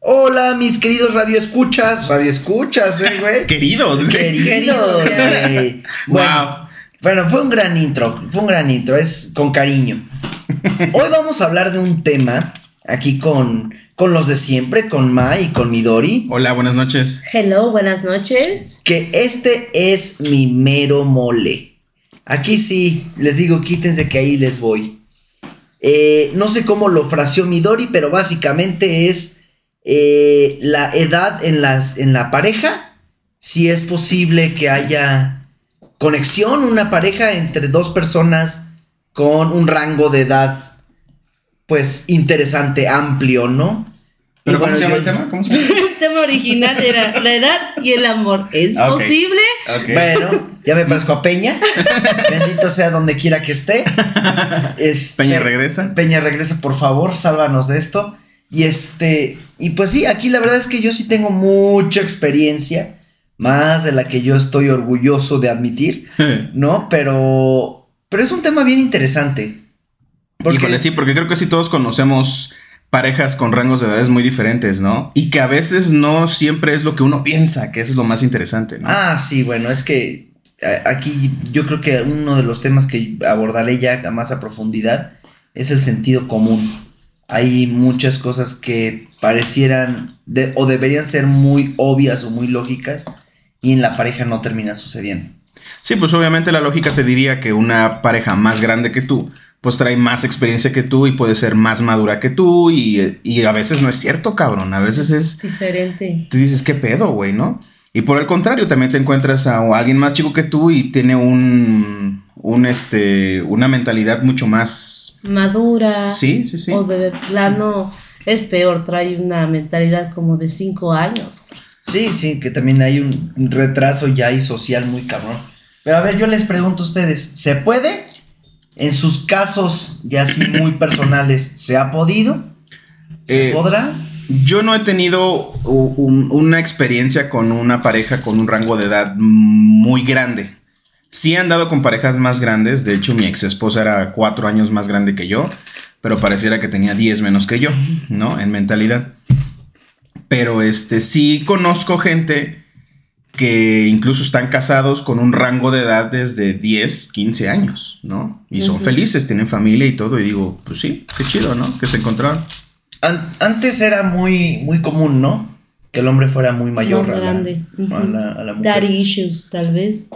Hola, mis queridos radioescuchas. Radioescuchas, eh, güey. Queridos, güey. Queridos, güey. Bueno, bueno, fue un gran intro. Fue un gran intro. Es con cariño. Hoy vamos a hablar de un tema aquí con, con los de siempre, con Ma y con Midori. Hola, buenas noches. Hello, buenas noches. Que este es mi mero mole. Aquí sí, les digo, quítense que ahí les voy. Eh, no sé cómo lo fraseó Midori, pero básicamente es eh, la edad en, las, en la pareja. Si es posible que haya conexión, una pareja entre dos personas con un rango de edad, pues interesante, amplio, ¿no? ¿Pero cómo bueno, se llama el tema? ¿Cómo se llama? El tema original era la edad y el amor. ¿Es Ah, posible? Bueno, ya me parezco a Peña. Bendito sea donde quiera que esté. Este, Peña regresa. Peña regresa, por favor, sálvanos de esto. Y este, y pues sí, aquí la verdad es que yo sí tengo mucha experiencia, más de la que yo estoy orgulloso de admitir, ¿no? Pero, pero es un tema bien interesante. Porque- Híjole, sí, porque creo que sí todos conocemos parejas con rangos de edades muy diferentes, ¿no? Y que a veces no siempre es lo que uno piensa, que eso es lo más interesante, ¿no? Ah, sí, bueno, es que aquí yo creo que uno de los temas que abordaré ya más a profundidad es el sentido común. Hay muchas cosas que parecieran de- o deberían ser muy obvias o muy lógicas y en la pareja no terminan sucediendo. Sí, pues obviamente la lógica te diría que una pareja más grande que tú, pues trae más experiencia que tú y puede ser más madura que tú y, y a veces no es cierto, cabrón. A veces es... Diferente. Tú dices, ¿qué pedo, güey, no? Y por el contrario, también te encuentras a alguien más chico que tú y tiene un, un este, una mentalidad mucho más... Madura. Sí, sí, sí. O de plano es peor, trae una mentalidad como de cinco años. Sí, sí, que también hay un retraso ya ahí social muy cabrón. Pero a ver, yo les pregunto a ustedes, ¿se puede? En sus casos ya así muy personales, ¿se ha podido? ¿Se Eh, podrá? Yo no he tenido un- una experiencia con una pareja con un rango de edad muy grande. Sí he andado con parejas más grandes. De hecho, mi ex esposa era cuatro años más grande que yo, pero pareciera que tenía 10 menos que yo, ¿no? En mentalidad. Pero este sí conozco gente que incluso están casados con un rango de edad desde 10, 15 años, ¿no? Y son felices, tienen familia y todo. Y digo, pues sí, qué chido, ¿no? Que se encontraron. An- antes era muy, muy común, ¿no? Que el hombre fuera muy mayor Más a la, grande. Ujú. a la- a la mujer. Daddy issues, tal vez.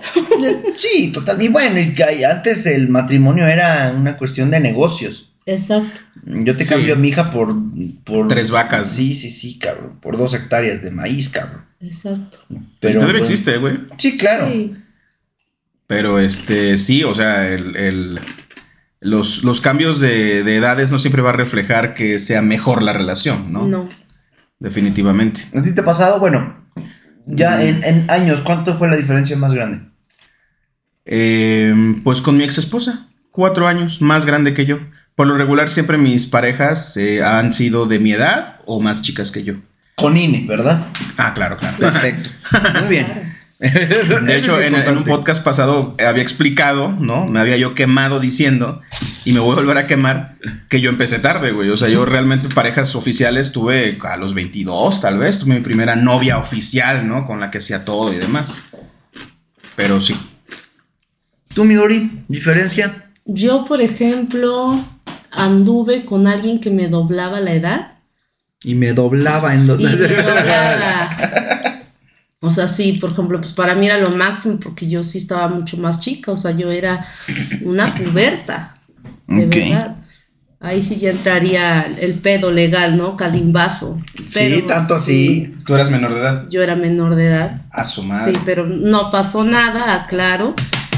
Sí, total. Y bueno, y que antes el matrimonio era una cuestión de negocios. Exacto. Yo te Sí. cambio a mi hija por, por... Tres vacas. Sí, sí, sí, cabrón. Por dos hectáreas de maíz, cabrón. Exacto. Pero... todavía bueno, existe, güey. Sí, claro. Sí. Pero este, sí, o sea, el, el- los, los cambios de, de edades no siempre va a reflejar que sea mejor la relación, ¿no? No. Definitivamente. ¿A ti te ha pasado? Bueno, ya en, en años, ¿cuánto fue la diferencia más grande? Eh, pues con mi ex esposa, cuatro años, más grande que yo. Por lo regular, siempre mis parejas eh, han sido de mi edad o más chicas que yo. Con INE, ¿verdad? Ah, claro, claro. Perfecto. Muy bien. De hecho, en, en un podcast pasado había explicado, ¿no? Me había yo quemado diciendo, y me voy a volver a quemar, que yo empecé tarde, güey. O sea, yo realmente parejas oficiales tuve a los 22, tal vez. Tuve mi primera novia oficial, ¿no? Con la que hacía todo y demás. Pero sí. ¿Tú, Midori? ¿Diferencia? Yo, por ejemplo, anduve con alguien que me doblaba la edad. Y me doblaba en dos. Y me doblaba. O sea, sí, por ejemplo, pues para mí era lo máximo porque yo sí estaba mucho más chica. O sea, yo era una puberta. De verdad. Ahí sí ya entraría el pedo legal, ¿no? Calimbazo. Sí, tanto así. Tú eras menor de edad. Yo era menor de edad. A su madre. Sí, pero no pasó nada, aclaro.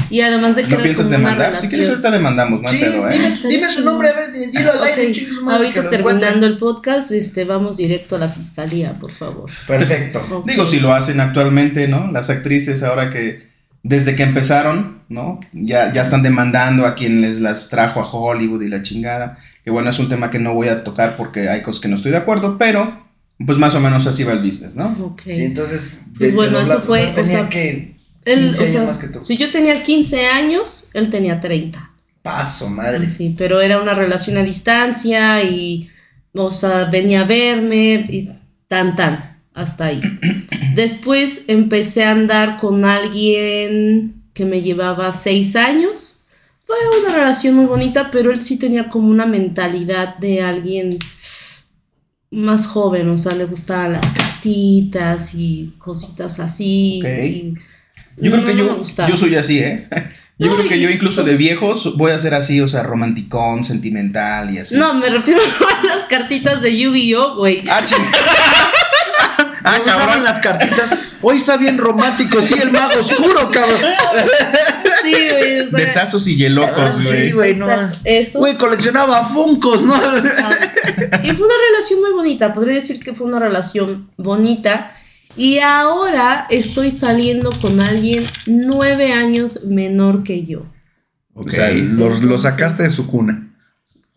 Y además de que ¿No piensas demandar? Si quieres, ahorita demandamos, no hay Sí, pedo, ¿eh? dime, su nombre, a ver, di- dilo al aire, Ok, chingue su madre, que Ahorita terminando el podcast, este, vamos directo a la fiscalía, por favor. Perfecto. Digo, si lo hacen actualmente, ¿no? Las actrices ahora que desde que empezaron, ¿no? Ya, ya están demandando a quien les las trajo a Hollywood y la chingada. Que bueno, es un tema que no voy a tocar porque hay cosas que no estoy de acuerdo, pero pues más o menos así va el business, ¿no? Ok. Sí, entonces. Pues bueno, dobla- eso fue, o sea, tenía o sea, que. Él, 15 o años sea, más que tú. Si yo tenía 15 años, él tenía 30. Paso, madre. Sí, pero era una relación a distancia y o sea, venía a verme y tan tan, hasta ahí. Después empecé a andar con alguien que me llevaba seis años. Fue una relación muy bonita, pero él sí tenía como una mentalidad de alguien más joven, o sea, le gustaban las cartitas y cositas así. Ok. y Yo creo que yo, yo soy así, ¿eh? Yo No, creo que y- yo incluso de viejos voy a ser así, o sea, romanticón, sentimental y así. No, me refiero a las cartitas de Yu-Gi-Oh, güey. Ah, ah, cabrón. las cartitas. Hoy está bien romántico, sí, el mago oscuro, cabrón. Sí, güey, o sea, De tazos y yelocos, Ah, güey. sí, güey, no. Eso. Güey, coleccionaba Funcos, ¿no? Ah, Y fue una relación muy bonita, podría decir que fue una relación bonita. Y ahora estoy saliendo con alguien nueve años menor que yo. Ok. O sea, lo, lo sacaste de su cuna.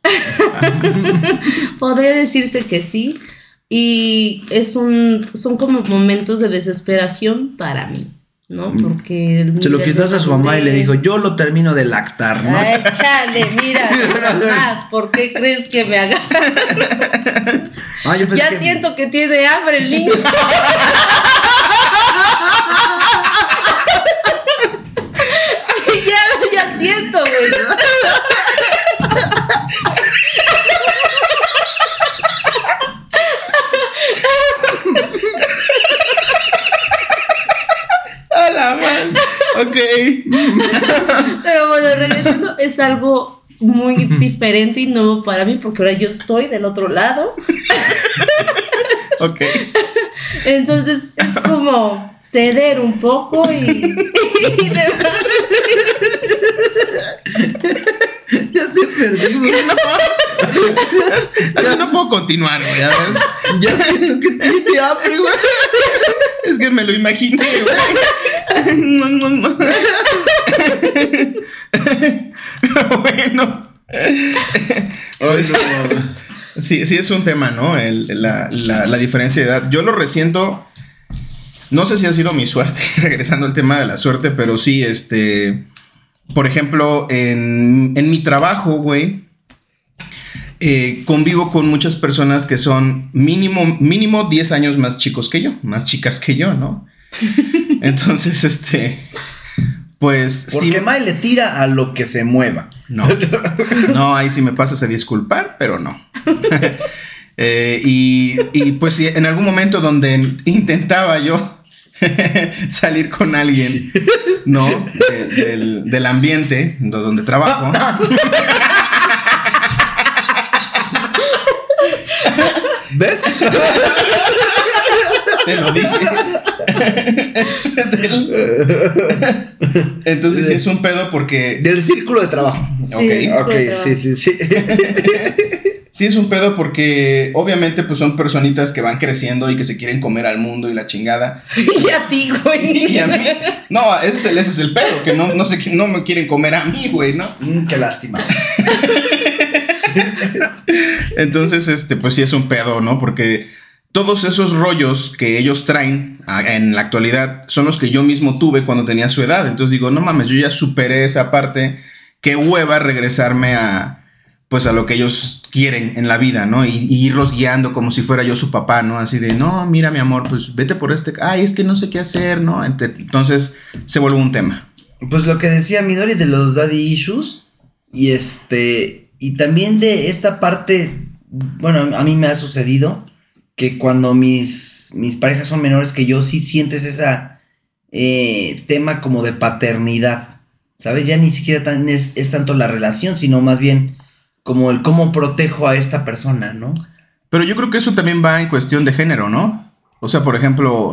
Podría decirse que sí. Y es un, son como momentos de desesperación para mí, ¿no? Porque... el Mm. Se lo quitaste a su mamá y le dijo, yo lo termino de lactar, ¿no? Ay, chale, mira, más, ¿por qué crees que me haga? Ah, Ya que- siento que tiene hambre el niño. ya, ya siento, güey. Ok. Pero bueno, regresando, es algo muy diferente y nuevo para mí porque ahora yo estoy del otro lado. Ok. Entonces es como ceder un poco y, y demás. Ya te perdí, güey. Así no puedo continuar, güey. A ver. Ya siento que tiene hambre, güey. Es que me lo imaginé, güey. bueno. Pues, sí, sí es un tema, ¿no? El- la, la- la diferencia de edad. Yo lo resiento. No sé si ha sido mi suerte, regresando al tema de la suerte, pero sí, este. Por ejemplo, en, en mi trabajo, güey. eh, convivo con muchas personas que son mínimo, mínimo 10 años más chicos que yo, más chicas que yo, ¿no? Entonces, este. Pues. Porque sí- May le tira a lo que se mueva. No. No, ahí sí me pasas a disculpar, pero no. Eh, y, y, pues sí, en algún momento donde intentaba yo salir con alguien, ¿no? De- del, del ambiente de donde trabajo. ¿Ves? Te lo dije. Entonces sí es un pedo porque Del círculo de trabajo. Ok, Sí, Ok, pero- sí, sí, sí. Sí, es un pedo porque obviamente pues son personitas que van creciendo y que se quieren comer al mundo y la chingada. Y a ti, güey. Y a mí, no, ese es el, ese es el pedo, que no, no, se, no me quieren comer a mí, güey, ¿no? Mm, qué lástima. Entonces, este, pues sí es un pedo, ¿no? Porque todos esos rollos que ellos traen a- en la actualidad son los que yo mismo tuve cuando tenía su edad. Entonces digo, no mames, yo ya superé esa parte. Qué hueva regresarme a, pues a lo que ellos quieren en la vida, ¿no? Y, irlos guiando como si fuera yo su papá, ¿no? Así de, no, mira mi amor, pues vete por este, ay, es que no sé qué hacer, ¿no? Ent- Entonces se vuelve un tema. Pues lo que decía Midori de los daddy issues. Y este. Y también de esta parte. Bueno, a mí me ha sucedido. Que cuando mis, mis parejas son menores que yo, sí sientes esa. eh, tema como de paternidad. ¿Sabes? Ya ni siquiera tan, es, es tanto la relación, sino más bien como el cómo protejo a esta persona, ¿no? Pero yo creo que eso también va en cuestión de género, ¿no? O sea, por ejemplo,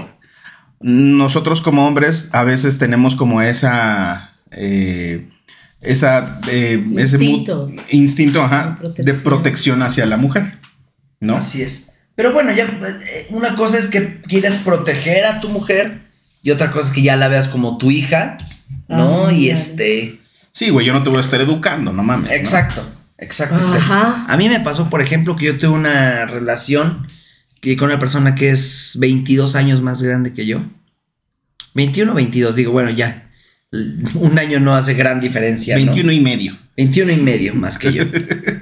nosotros como hombres a veces tenemos como esa... eh, esa eh, ese Instinto. instinto ajá, De de protección. protección hacia la mujer, ¿no? Así es. Pero bueno, ya eh, una cosa es que quieras proteger a tu mujer y otra cosa es que ya la veas como tu hija, ¿no? Ah, y este, Sí, güey, yo no te voy a estar educando, no mames. ¿no? exacto, exacto, exacto. Ajá. A mí me pasó, por ejemplo, que yo tuve una relación que con una persona que es 22 años más grande que yo. 21 o 22, digo, bueno, ya. Un año no hace gran diferencia. ¿no? 21 y medio. 21 y medio más que yo.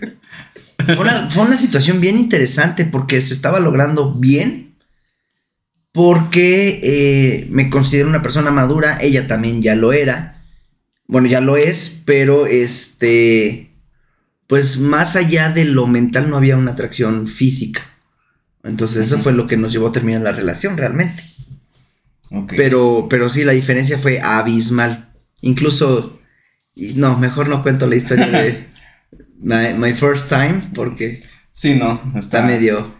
Fue una, fue una situación bien interesante porque se estaba logrando bien. Porque eh, me considero una persona madura, ella también ya lo era. Bueno, ya lo es, pero este. Pues más allá de lo mental no había una atracción física. Entonces, eso fue lo que nos llevó a terminar la relación realmente. Pero, pero sí, la diferencia fue abismal. Incluso, no, mejor no cuento la historia de my, my first time porque Sí, no, está, está medio,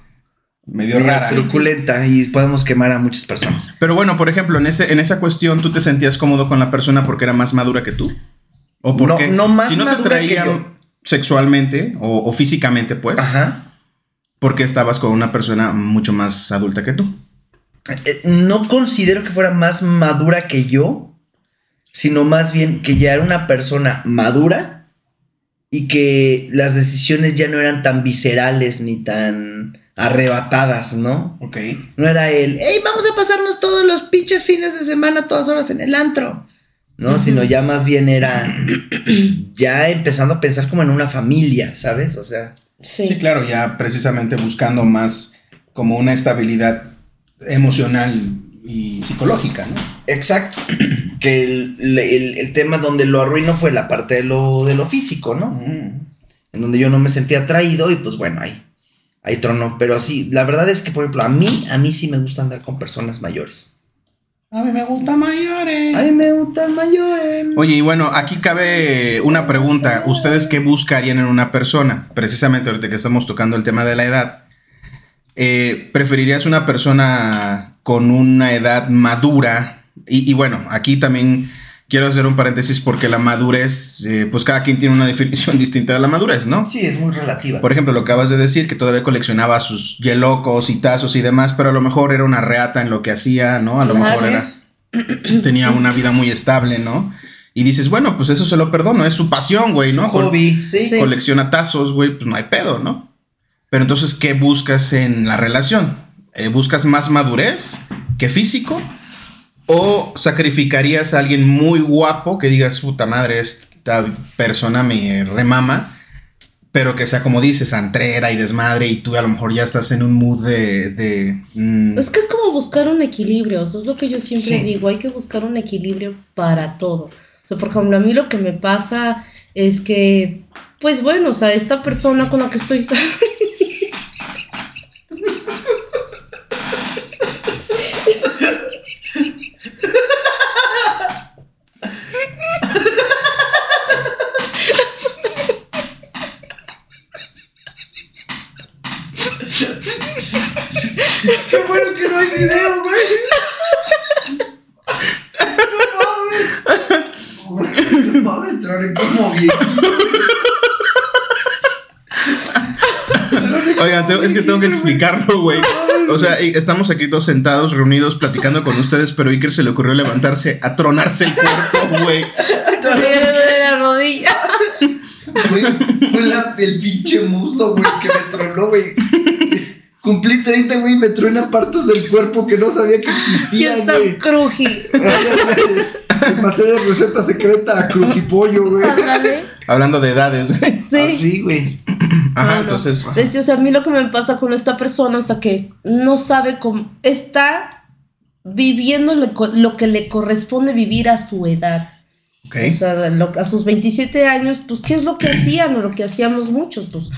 medio medio rara. truculenta y podemos quemar a muchas personas. Pero bueno, por ejemplo, en, ese, en esa cuestión, ¿tú te sentías cómodo con la persona porque era más madura que tú? ¿O No, porque no más si no te madura que traía yo. sexualmente o, o físicamente, pues, Ajá. porque estabas con una persona mucho más adulta que tú? Eh, No considero que fuera más madura que yo, sino más bien que ya era una persona madura y que las decisiones ya no eran tan viscerales ni tan arrebatadas, ¿no? Ok. No era el, hey, vamos a pasarnos todos los pinches fines de semana, todas horas en el antro. No, sino ya más bien era ya empezando a pensar como en una familia, ¿sabes? O sea, Sí. Sí, claro, ya precisamente buscando más como una estabilidad emocional y psicológica, ¿no? exacto. Que el, el- el tema donde lo arruinó fue la parte de lo, de lo físico, ¿no? En donde yo no me sentía atraído y pues bueno, ahí, ahí tronó. Pero sí, la verdad es que, por ejemplo, a mí, a mí sí me gusta andar con personas mayores. A mí me gusta mayores. A mí me gustan mayores. Oye, y bueno, aquí cabe una pregunta. ¿Ustedes qué buscarían en una persona? Precisamente ahorita que estamos tocando el tema de la edad. Eh, ¿Preferirías una persona con una edad madura? Y, y bueno, aquí también quiero hacer un paréntesis porque la madurez, eh, pues cada quien tiene una definición distinta de la madurez, ¿no? Sí, es muy relativa. Por ejemplo, lo que acabas de decir, que todavía coleccionaba sus yelocos y tazos y demás, pero a lo mejor era una reata en lo que hacía, ¿no? A lo mejor era tenía una vida muy estable, ¿no? Y dices, bueno, pues eso se lo perdono, es su pasión, güey, ¿no? Su hobby. Sí. Colecciona tazos, güey, pues no hay pedo, ¿no? Pero entonces, ¿qué buscas en la relación? Eh, ¿Buscas más madurez que físico? ¿O sacrificarías a alguien muy guapo que digas, puta madre, esta persona me remama? Pero que sea como dices, antrera y desmadre, y tú a lo mejor ya estás en un mood de. de, mm, Es que es como buscar un equilibrio, eso es lo que yo siempre Sí. digo, hay que buscar un equilibrio para todo. O sea, por ejemplo, a mí lo que me pasa es que, pues bueno, o sea, esta persona con la que estoy bueno que no hay video, güey. No mames. No mames, Trone, como bien. Oigan, tengo- es que tengo que explicarlo, güey. O sea, estamos aquí todos sentados, reunidos, platicando con ustedes, pero a Iker se le ocurrió levantarse a tronarse el cuerpo, güey. de la rodilla. Güey, fue la- el pinche muslo, güey, que me tronó, güey. Cumplí 30, güey, y me truena partes del cuerpo que no sabía que Ya existían, estás güey. cruji. Me pasé de receta secreta a crujipollo, güey. Ándale. Hablando de edades, güey. Sí. Ah, sí, güey. Ajá, entonces. es decir, o sea, a mí lo que me pasa con esta persona, o sea, que no sabe cómo. Está viviendo lo, que le corresponde vivir a su edad. Ok. O sea, lo- a sus 27 años, pues, ¿qué es lo que hacían o lo que hacíamos muchos? Pues,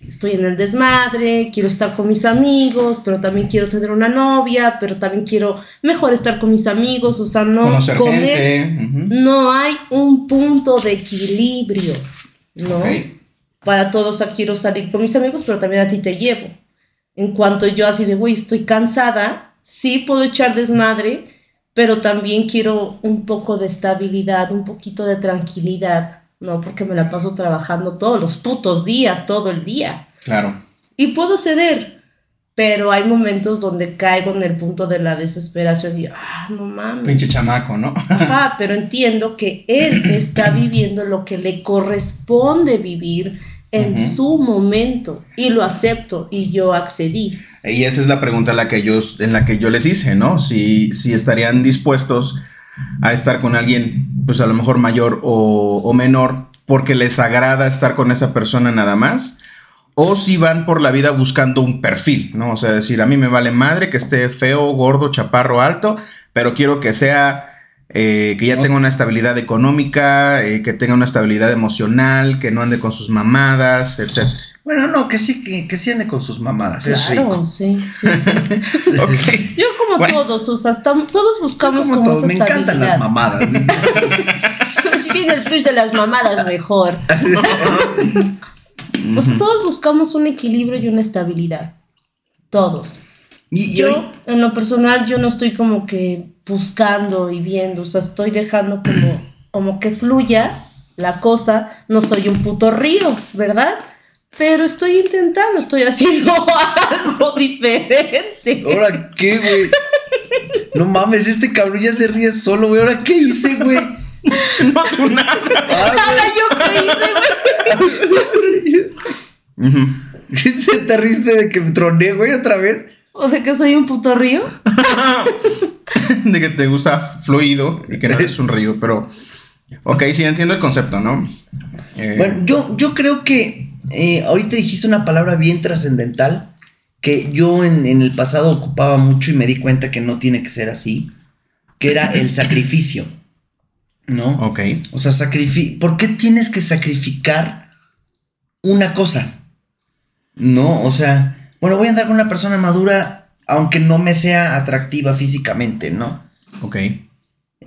estoy en el desmadre, quiero estar con mis amigos, pero también quiero tener una novia, pero también quiero mejor estar con mis amigos, o sea, no Conocer comer- gente. no hay un punto de equilibrio, ¿no? Ok. Para todos, quiero salir con mis amigos, pero también a ti te llevo. En cuanto yo así de, güey, estoy cansada, sí puedo echar desmadre, pero también quiero un poco de estabilidad, un poquito de tranquilidad, ¿no? Porque me la paso trabajando todos los putos días, todo el día. Claro. Y puedo ceder, pero hay momentos donde caigo en el punto de la desesperación y, ah, no mames. Pinche chamaco, ¿no? Ajá, pero entiendo que él está viviendo lo que le corresponde vivir en su momento y lo acepto y yo accedí. Y esa es la pregunta en la que yo, en la que yo les hice, ¿no? Si, si estarían dispuestos a estar con alguien, pues a lo mejor mayor o, o menor, porque les agrada estar con esa persona nada más, o si van por la vida buscando un perfil, ¿no? O sea, decir, a mí me vale madre que esté feo, gordo, chaparro, alto, pero quiero que sea, eh, que ya tenga una estabilidad económica, eh, que tenga una estabilidad emocional, que no ande con sus mamadas, etc. Bueno, no, que sí, que, que sí ande con sus mamadas. es Claro, rico. sí, sí, sí. Yo como Bueno. todos, o sea, estamos- todos buscamos Como como, todos, esa me encantan las mamadas. Pero si viene el plus de las mamadas, mejor. Sea, todos buscamos un equilibrio y una estabilidad. Todos. Y, y Yo, en lo personal, yo no estoy como que buscando y viendo, o sea, estoy dejando como, como que fluya la cosa. No soy un puto río, ¿verdad? Pero estoy intentando, estoy haciendo algo diferente. ¿Ahora qué, güey? No mames, este cabrón ya se ríe solo, güey. ¿Ahora qué hice, güey? No, tú nada. Nada, yo qué hice, güey. ¿Se te riste de que me troné, güey, otra vez? ¿O de que soy un puto río? de que te gusta fluido y que no eres un río, pero... Ok, sí, entiendo el concepto, ¿no? Eh, Bueno, yo, yo creo que eh, ahorita dijiste una palabra bien trascendental que yo en, en el pasado ocupaba mucho y me di cuenta que no tiene que ser así, que era el sacrificio, ¿no? ok. O sea, ¿por qué tienes que sacrificar una cosa? No, o sea, bueno, voy a andar con una persona madura aunque no me sea atractiva físicamente, ¿no? Ok.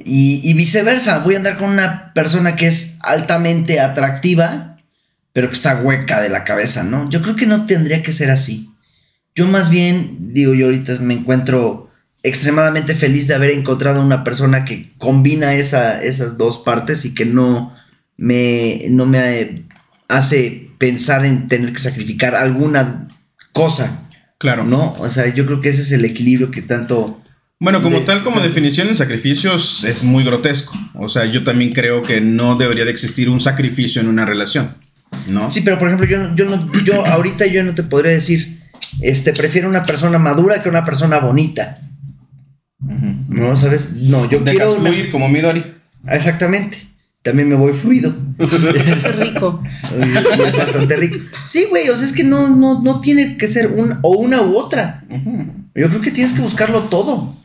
Y, y viceversa, voy a andar con una persona que es altamente atractiva, pero que está hueca de la cabeza, ¿no? Yo creo que no tendría que ser así. Yo más bien, digo, yo ahorita me encuentro extremadamente feliz de haber encontrado una persona que combina esa, esas dos partes y que no me, no me hace pensar en tener que sacrificar alguna cosa, Claro. ¿no? O sea, yo creo que ese es el equilibrio que tanto... Bueno, como De- tal, como definición, el sacrificio es- muy grotesco. O sea, yo también creo que no debería de existir un sacrificio en una relación, ¿no? Sí, pero por ejemplo, yo, yo, no, yo ahorita yo no te podría decir, este, prefiero una persona madura que una persona bonita. ¿No? ¿Sabes? No, yo Dejas quiero... una- fluir como Midori. Exactamente. También me voy fluido. Qué rico. y es bastante rico. Sí, güey, o sea, es que no, no, no tiene que ser un, o una u otra. Yo creo que tienes que buscarlo todo.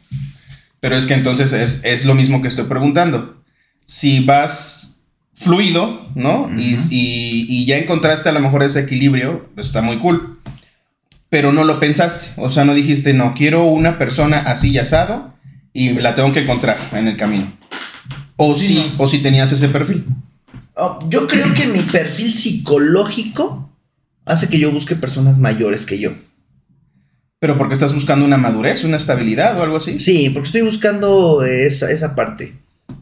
Pero es que entonces es, es lo mismo que estoy preguntando. Si vas fluido, ¿no? Y- y, y ya encontraste a lo mejor ese equilibrio, pues está muy cool. Pero no lo pensaste. O sea, no dijiste, no, quiero una persona así y asado y la tengo que encontrar en el camino. O Sí, si, o si tenías ese perfil. Oh, yo creo que mi perfil psicológico hace que yo busque personas mayores que yo. Pero porque estás buscando una madurez, una estabilidad o algo así. Sí, porque estoy buscando esa, esa parte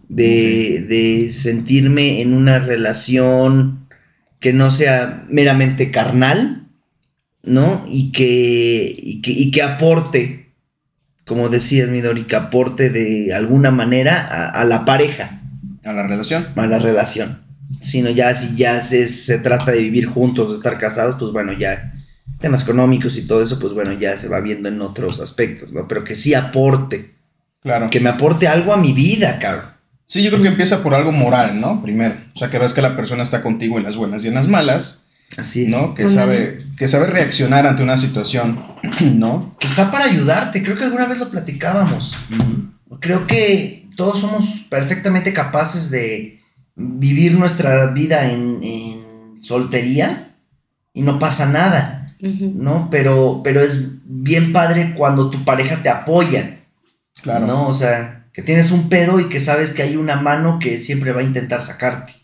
de, de sentirme en una relación que no sea meramente carnal, ¿no? Y que, y que, y que aporte, como decías, Midori, que aporte de alguna manera a, a la pareja, A la relación. a la relación. Sino ya si ya se, se trata de vivir juntos, de estar casados, pues bueno, ya temas económicos y todo eso, pues bueno, ya se va viendo en otros aspectos, ¿no? Pero que sí aporte Claro. que me aporte algo a mi vida, cabrón. Sí, yo creo que empieza por algo moral, ¿no? Primero. O sea, que ves que la persona está contigo en las buenas y en las malas, Así es. ¿no? Que sabe, que sabe reaccionar ante una situación, ¿no? Que está para ayudarte. Creo que alguna vez lo platicábamos. Creo que todos somos perfectamente capaces de vivir nuestra vida en, en soltería y no pasa nada. ¿no? Pero, pero es bien padre cuando tu pareja te apoya, Claro. ¿no? O sea, que tienes un pedo y que sabes que hay una mano que siempre va a intentar sacarte.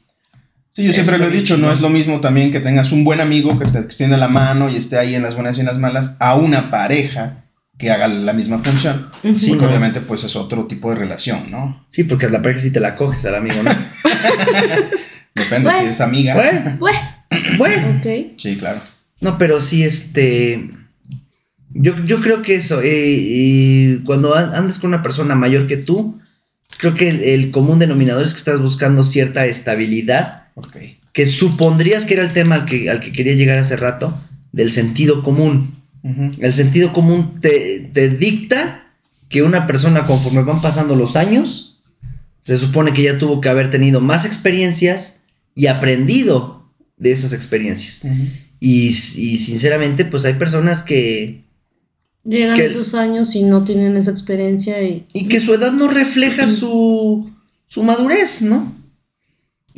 Sí, yo siempre lo he dicho, no es lo mismo también que tengas un buen amigo que te extienda la mano y esté ahí en las buenas y en las malas, a una pareja que haga la misma función. Sí, Porque ¿no? obviamente pues es otro tipo de relación, ¿no? Sí, porque a la pareja sí te la coges al amigo, ¿no? Depende Bueno. si es amiga. bueno, Bueno, bueno. ok. Sí, claro. No, pero sí, este. Yo, yo creo que eso, eh, eh, cuando an- andes con una persona mayor que tú, creo que el, el común denominador es que estás buscando cierta estabilidad, Ok. que supondrías que era el tema al que, al que quería llegar hace rato, del sentido común. El sentido común te, te dicta que una persona conforme van pasando los años, se supone que ya tuvo que haber tenido más experiencias y aprendido de esas experiencias. Y, y sinceramente, pues hay personas que... Llegan Que- esos años y no tienen esa experiencia y... Y que su edad no refleja su, su madurez, ¿no?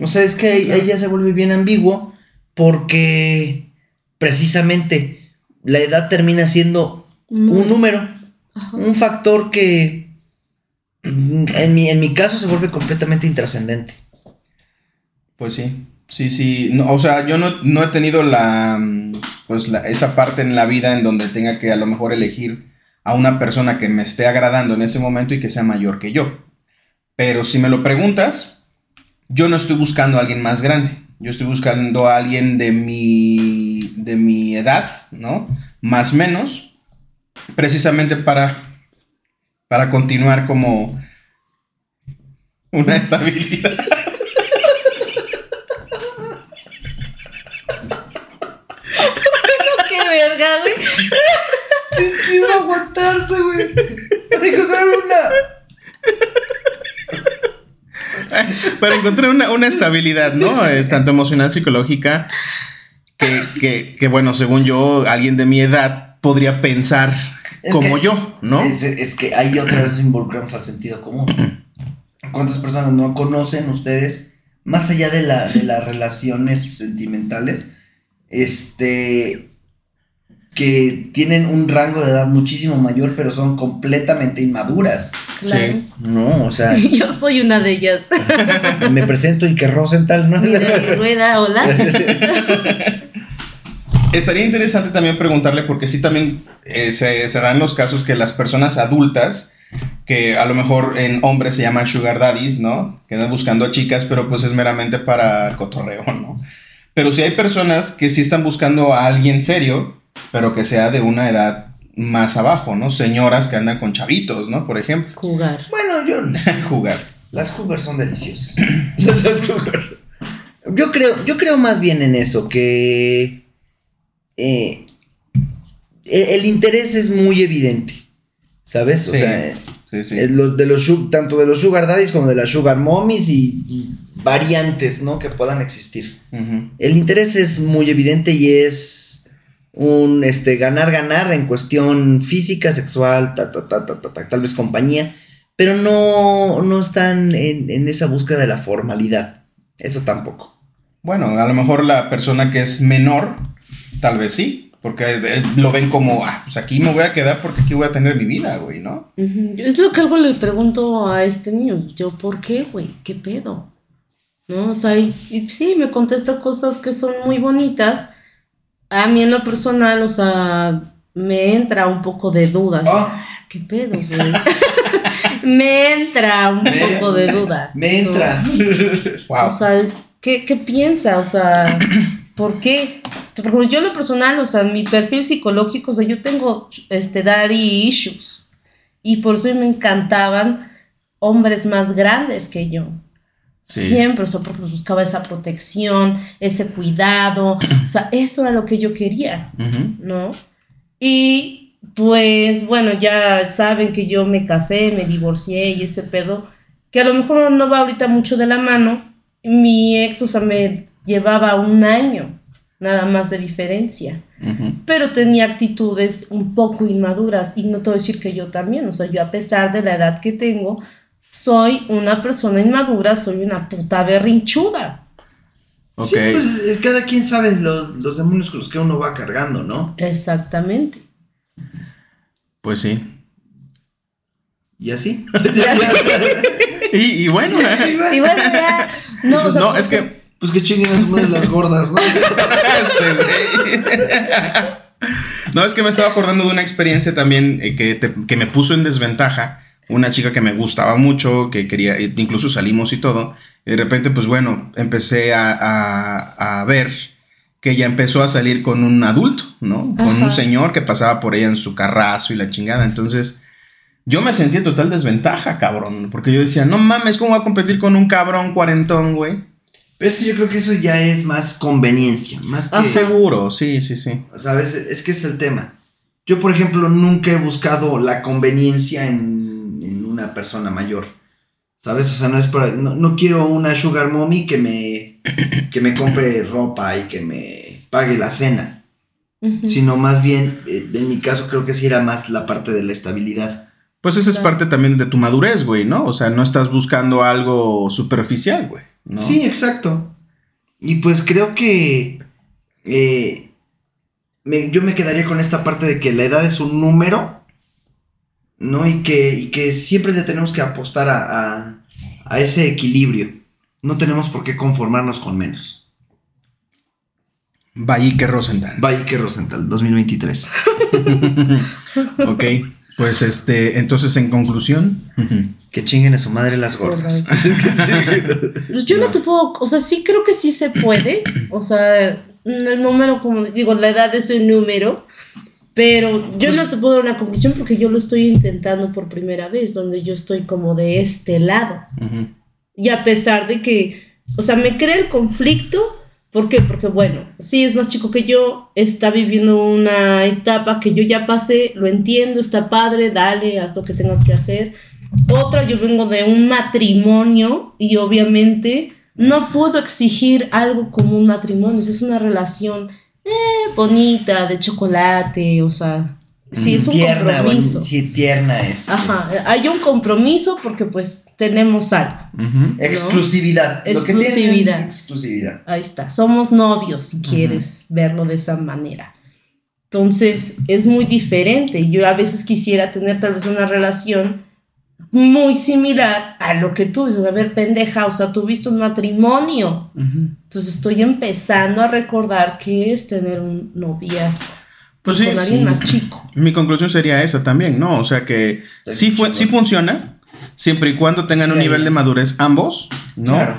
O sea, es que ahí, ahí ya se vuelve bien ambiguo porque precisamente la edad termina siendo un número, Ajá. un factor que en mi, en mi caso se vuelve completamente intrascendente. Pues sí, sí, sí. No, o sea, yo no, no he tenido la, pues la, esa parte en la vida en donde tenga que a lo mejor elegir a una persona que me esté agradando en ese momento y que sea mayor que yo. Pero si me lo preguntas, yo no estoy buscando a alguien más grande. Yo estoy buscando a alguien de mi, de mi edad, ¿no? Más menos, precisamente para, para continuar como una estabilidad. ¡Qué verga, güey! Se quiso aguantarse, güey. Para encontrar una. Para encontrar una, una estabilidad, ¿no? Eh, tanto emocional, psicológica, que, que, que, bueno, según yo, alguien de mi edad podría pensar Es como que- yo, ¿no? Es, es que ahí otra vez involucramos al sentido común. ¿Cuántas personas no conocen ustedes, más allá de, la, de las relaciones sentimentales, este, que tienen un rango de edad muchísimo mayor, pero son completamente inmaduras? Claro. Sí. No, o sea, Yo soy una de ellas. me presento y que Rosenthal, ¿no? Mira, rueda, hola. Estaría interesante también preguntarle, porque sí también eh, se, se dan los casos que las personas adultas, que a lo mejor en hombres se llaman sugar daddies, ¿no? Que andan buscando a chicas, pero pues es meramente para cotorreo, ¿no? Pero sí hay personas que sí están buscando a alguien serio, pero que sea de una edad más abajo, ¿no? Señoras que andan con chavitos, ¿no? Por ejemplo, Jugar. Bueno, yo jugar. Las cougars son deliciosas. Las cougars. Yo creo, yo creo más bien en eso, que eh, el, interés es muy evidente. ¿Sabes? O Sí, sea, sí, sí. eh, los- de los, tanto de los sugar daddies como de las sugar mommies y, y variantes, ¿no? Que puedan existir. El interés es muy evidente y es un este ganar ganar en cuestión física, sexual, ta, ta, ta, ta, ta, ta, tal vez compañía, pero no, no están en, en esa búsqueda de la formalidad. Eso tampoco. Bueno, a lo mejor la persona que es menor, tal vez sí, porque eh, lo ven como, ah, pues aquí me voy a quedar porque aquí voy a tener mi vida, güey, ¿no? Es lo que algo le pregunto a este niño. Yo, ¿por qué, güey? ¿Qué pedo? ¿No? O sea, y, y sí, me contesta cosas que son muy bonitas. A mí en lo personal, o sea, me entra un poco de dudas. Ah. ¿Qué pedo, güey? me entra un Me- poco de duda. Me ¿no? entra. Wow. O sea, es- ¿qué, qué piensa? O sea, ¿por qué? Por ejemplo, yo en lo personal, o sea, mi perfil psicológico, o sea, yo tengo este daddy issues. Y por eso me encantaban hombres más grandes que yo. Sí. Siempre, o sea, porque buscaba esa protección, ese cuidado. O sea, eso era lo que yo quería. ¿no? Y pues bueno, ya saben que yo me casé, me divorcié y ese pedo, que a lo mejor no va ahorita mucho de la mano. Mi ex, o sea, me llevaba un año nada más de diferencia, pero tenía actitudes un poco inmaduras y no te voy a decir que yo también, o sea, yo a pesar de la edad que tengo, soy una persona inmadura, soy una puta berrinchuda. Ok. Sí, pues eh, cada quien sabe los, los demonios con los que uno va cargando, ¿no? Exactamente. Pues sí. Y así. Y, y bueno, Y bueno, ya, no, o sea, no, es que Pues que chinguen a su madre las gordas, ¿no? Este. No, es que me estaba acordando de una experiencia también eh, que, te- que me puso en desventaja. Una chica que me gustaba mucho, que quería, e incluso salimos y todo. Y de repente, pues bueno, empecé a, a- a ver que ella empezó a salir con un adulto, ¿no? Con un señor que pasaba por ella en su carrazo y la chingada. Entonces, yo me sentí en total desventaja, cabrón. Porque yo decía, no mames, ¿cómo voy a competir con un cabrón cuarentón, güey? Pero es que yo creo que eso ya es más conveniencia, más que... Ah, Seguro, sí, sí, sí. ¿Sabes? Es que es el tema. Yo, por ejemplo, nunca he buscado la conveniencia en, en una persona mayor. ¿Sabes? O sea, no es para. No, no quiero una sugar mommy que me. que me compre ropa y que me. pague la cena, sino más bien, eh, en mi caso creo que sí era más la parte de la estabilidad. Pues esa es parte también de tu madurez, güey, ¿no? O sea, no estás buscando algo superficial, güey. ¿no? Sí, exacto. Y pues creo que eh, me- yo me quedaría con esta parte de que la edad es un número, ¿no? Y que, y que siempre le tenemos que apostar a, a- a ese equilibrio. No tenemos por qué conformarnos con menos. Vallique Rosenthal. Valle Rosenthal, 2023. ok. Pues este, entonces en conclusión. Que chinguen a su madre las gordas. Pues yo no. te puedo, o sea, sí creo que sí se puede, o sea, el número, como digo, la edad es un número, pero yo no te puedo dar una conclusión porque yo lo estoy intentando por primera vez, donde yo estoy como de este lado. Y a pesar de que, o sea, me crea el conflicto, ¿por qué? Porque bueno, sí es más chico que yo, está viviendo una etapa que yo ya pasé, lo entiendo, está padre, dale, haz lo que tengas que hacer. Otra, yo vengo de un matrimonio y obviamente no puedo exigir algo como un matrimonio, es una relación eh, bonita, de chocolate, o sea, sí es un tierna, compromiso. boni- sí, tierna. Ajá, hay un compromiso porque pues tenemos algo. Exclusividad. Lo que tienen Exclusividad. exclusividad. Ahí está, somos novios si quieres verlo de esa manera. Entonces es muy diferente. Yo a veces quisiera tener tal vez una relación muy similar a lo que tú dices. A ver, pendeja, o sea, tuviste un matrimonio. Entonces estoy empezando a recordar que es tener un noviazgo Pues sí, con alguien sí. más chico. Mi conclusión sería esa también, ¿no? O sea que sí, chingón. sí funciona, siempre y cuando tengan Sí, un nivel de madurez ambos, ¿no? Claro.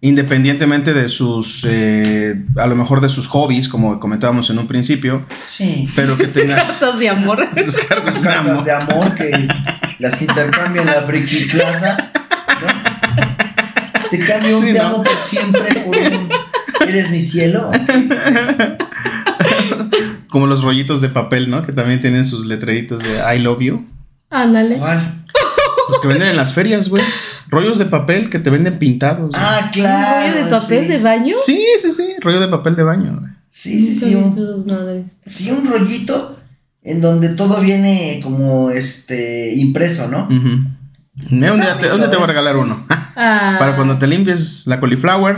Independientemente de sus, eh, a lo mejor de sus hobbies, como comentábamos en un principio, Sí. pero que tengan Cartas de amor. sus cartas de cartas amor. de amor que las intercambia en la Friki Plaza. ¿no? Te cambio un Sí, te ¿no? amo por siempre por un eres mi cielo. Como los rollitos de papel, ¿no? Que también tienen sus letreritos de I love you. Ándale. ¿Cuál? Los que venden en las ferias, güey. Rollos de papel que te venden pintados. Ah, ¿Un claro. rollo de papel sí. de baño? Sí, sí, sí. Rollo de papel de baño. güey. Sí, sí, sí. Un, sí, un rollito en donde todo viene como este impreso, ¿no? Mira, un día te, un día te voy a regalar uno. Ah. Para cuando te limpies la cauliflower,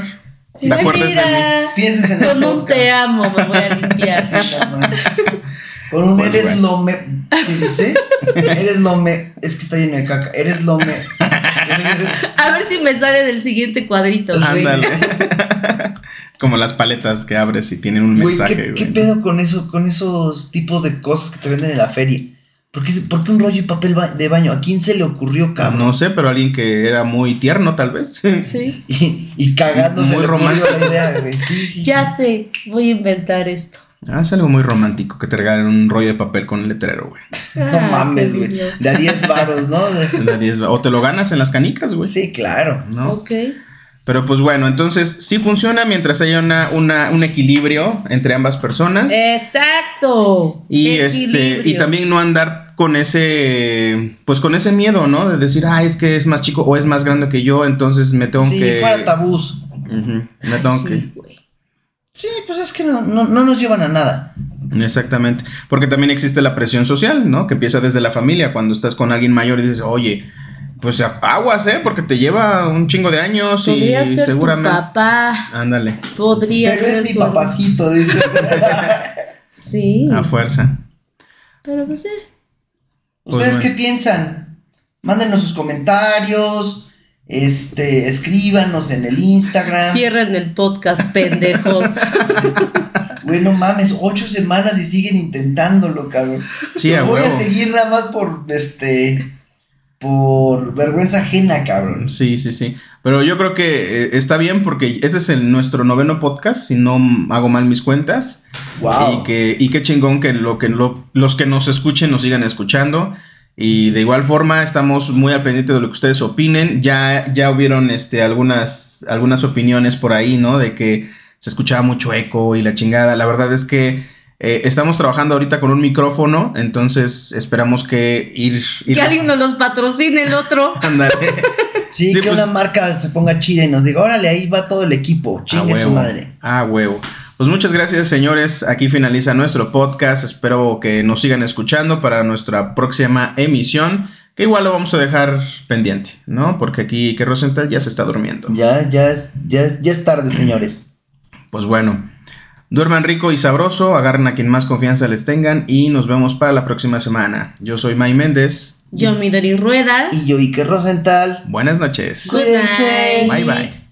Sí, te acuerdes de mí. mira, Pienses en el Con un te amo me voy a limpiar. Sí. Con un Pues eres bueno. lo me. ¿Qué dice? Eres lo me. Es que está lleno de caca. Eres lo me. A ver si me sale del siguiente cuadrito. Ándale. Como las paletas que abres y tienen un Güey, mensaje, ¿qué, güey. qué pedo con eso, con esos tipos de cosas que te venden en la feria? ¿Por qué, por qué un rollo de papel ba- de baño? ¿A quién se le ocurrió, Ah, cabrón? No sé, pero alguien que era muy tierno, tal vez. Sí. Y, y cagándose Muy romántico. la idea, güey. Sí, sí, Ya sí. sé, voy a inventar esto. Ah, es algo muy romántico que te regalen un rollo de papel con un letrero, güey. No Ah, mames, qué güey. De a 10 varos, ¿no? De- la 10, O te lo ganas en las canicas, güey. Sí, claro. ¿No? Ok. Pero pues bueno, entonces sí funciona mientras haya una, una- un equilibrio entre ambas personas. Exacto. Y este, y también no andar con ese, pues con ese miedo, ¿no? De decir, ah, es que es más chico o es más grande que yo, entonces me tengo Sí, que. fuera tabús. Ujú, me Ay, tengo sí, que. Sí, pues es que no, no, no nos llevan a nada. Exactamente. Porque también existe la presión social, ¿no? Que empieza desde la familia. Cuando estás con alguien mayor y dices, oye, pues aguas, ¿eh? Porque te lleva un chingo de años Podría y ser seguramente. tu papá. Ándale, Podría Pero ser es mi tu- papacito, dice. Sí. a fuerza. Pero pues eh. ¿Ustedes bueno. qué piensan? Mándenos sus comentarios. Este, escríbanos en el Instagram. Cierren el podcast, pendejos. Güey, no mames, ocho semanas y siguen intentándolo, cabrón. Sí, Los a voy a seguir nada más por este. Por vergüenza ajena, cabrón. Sí, sí, sí. Pero yo creo que eh, está bien porque ese es el, nuestro noveno podcast, si no hago mal mis cuentas. Wow. Y que, y qué chingón que, lo, que lo- los que nos escuchen nos sigan escuchando. Y de igual forma estamos muy al pendiente de lo que ustedes opinen. Ya, ya hubieron este, algunas, algunas opiniones por ahí, ¿no? De que se escuchaba mucho eco y la chingada. La verdad es que eh, estamos trabajando ahorita con un micrófono, entonces esperamos que ir... ir que alguien nos los patrocine el otro. Ándale. Sí, Sí, que pues- una marca se ponga chida y nos diga, órale, ahí va todo el equipo. Ah, Chingue su huevo. madre. Ah, huevo. Pues muchas gracias, señores. Aquí finaliza nuestro podcast. Espero que nos sigan escuchando para nuestra próxima emisión. Que igual lo vamos a dejar pendiente, ¿no? Porque aquí que Rosenthal ya se está durmiendo. Ya, ya, es- ya, es- ya es tarde, señores. Pues bueno, duerman rico y sabroso, agarren a quien más confianza les tengan y nos vemos para la próxima semana. Yo soy May Méndez. Yo, Midori Rueda. Y yo, Ike Rosenthal. Buenas noches. Good night. Bye bye.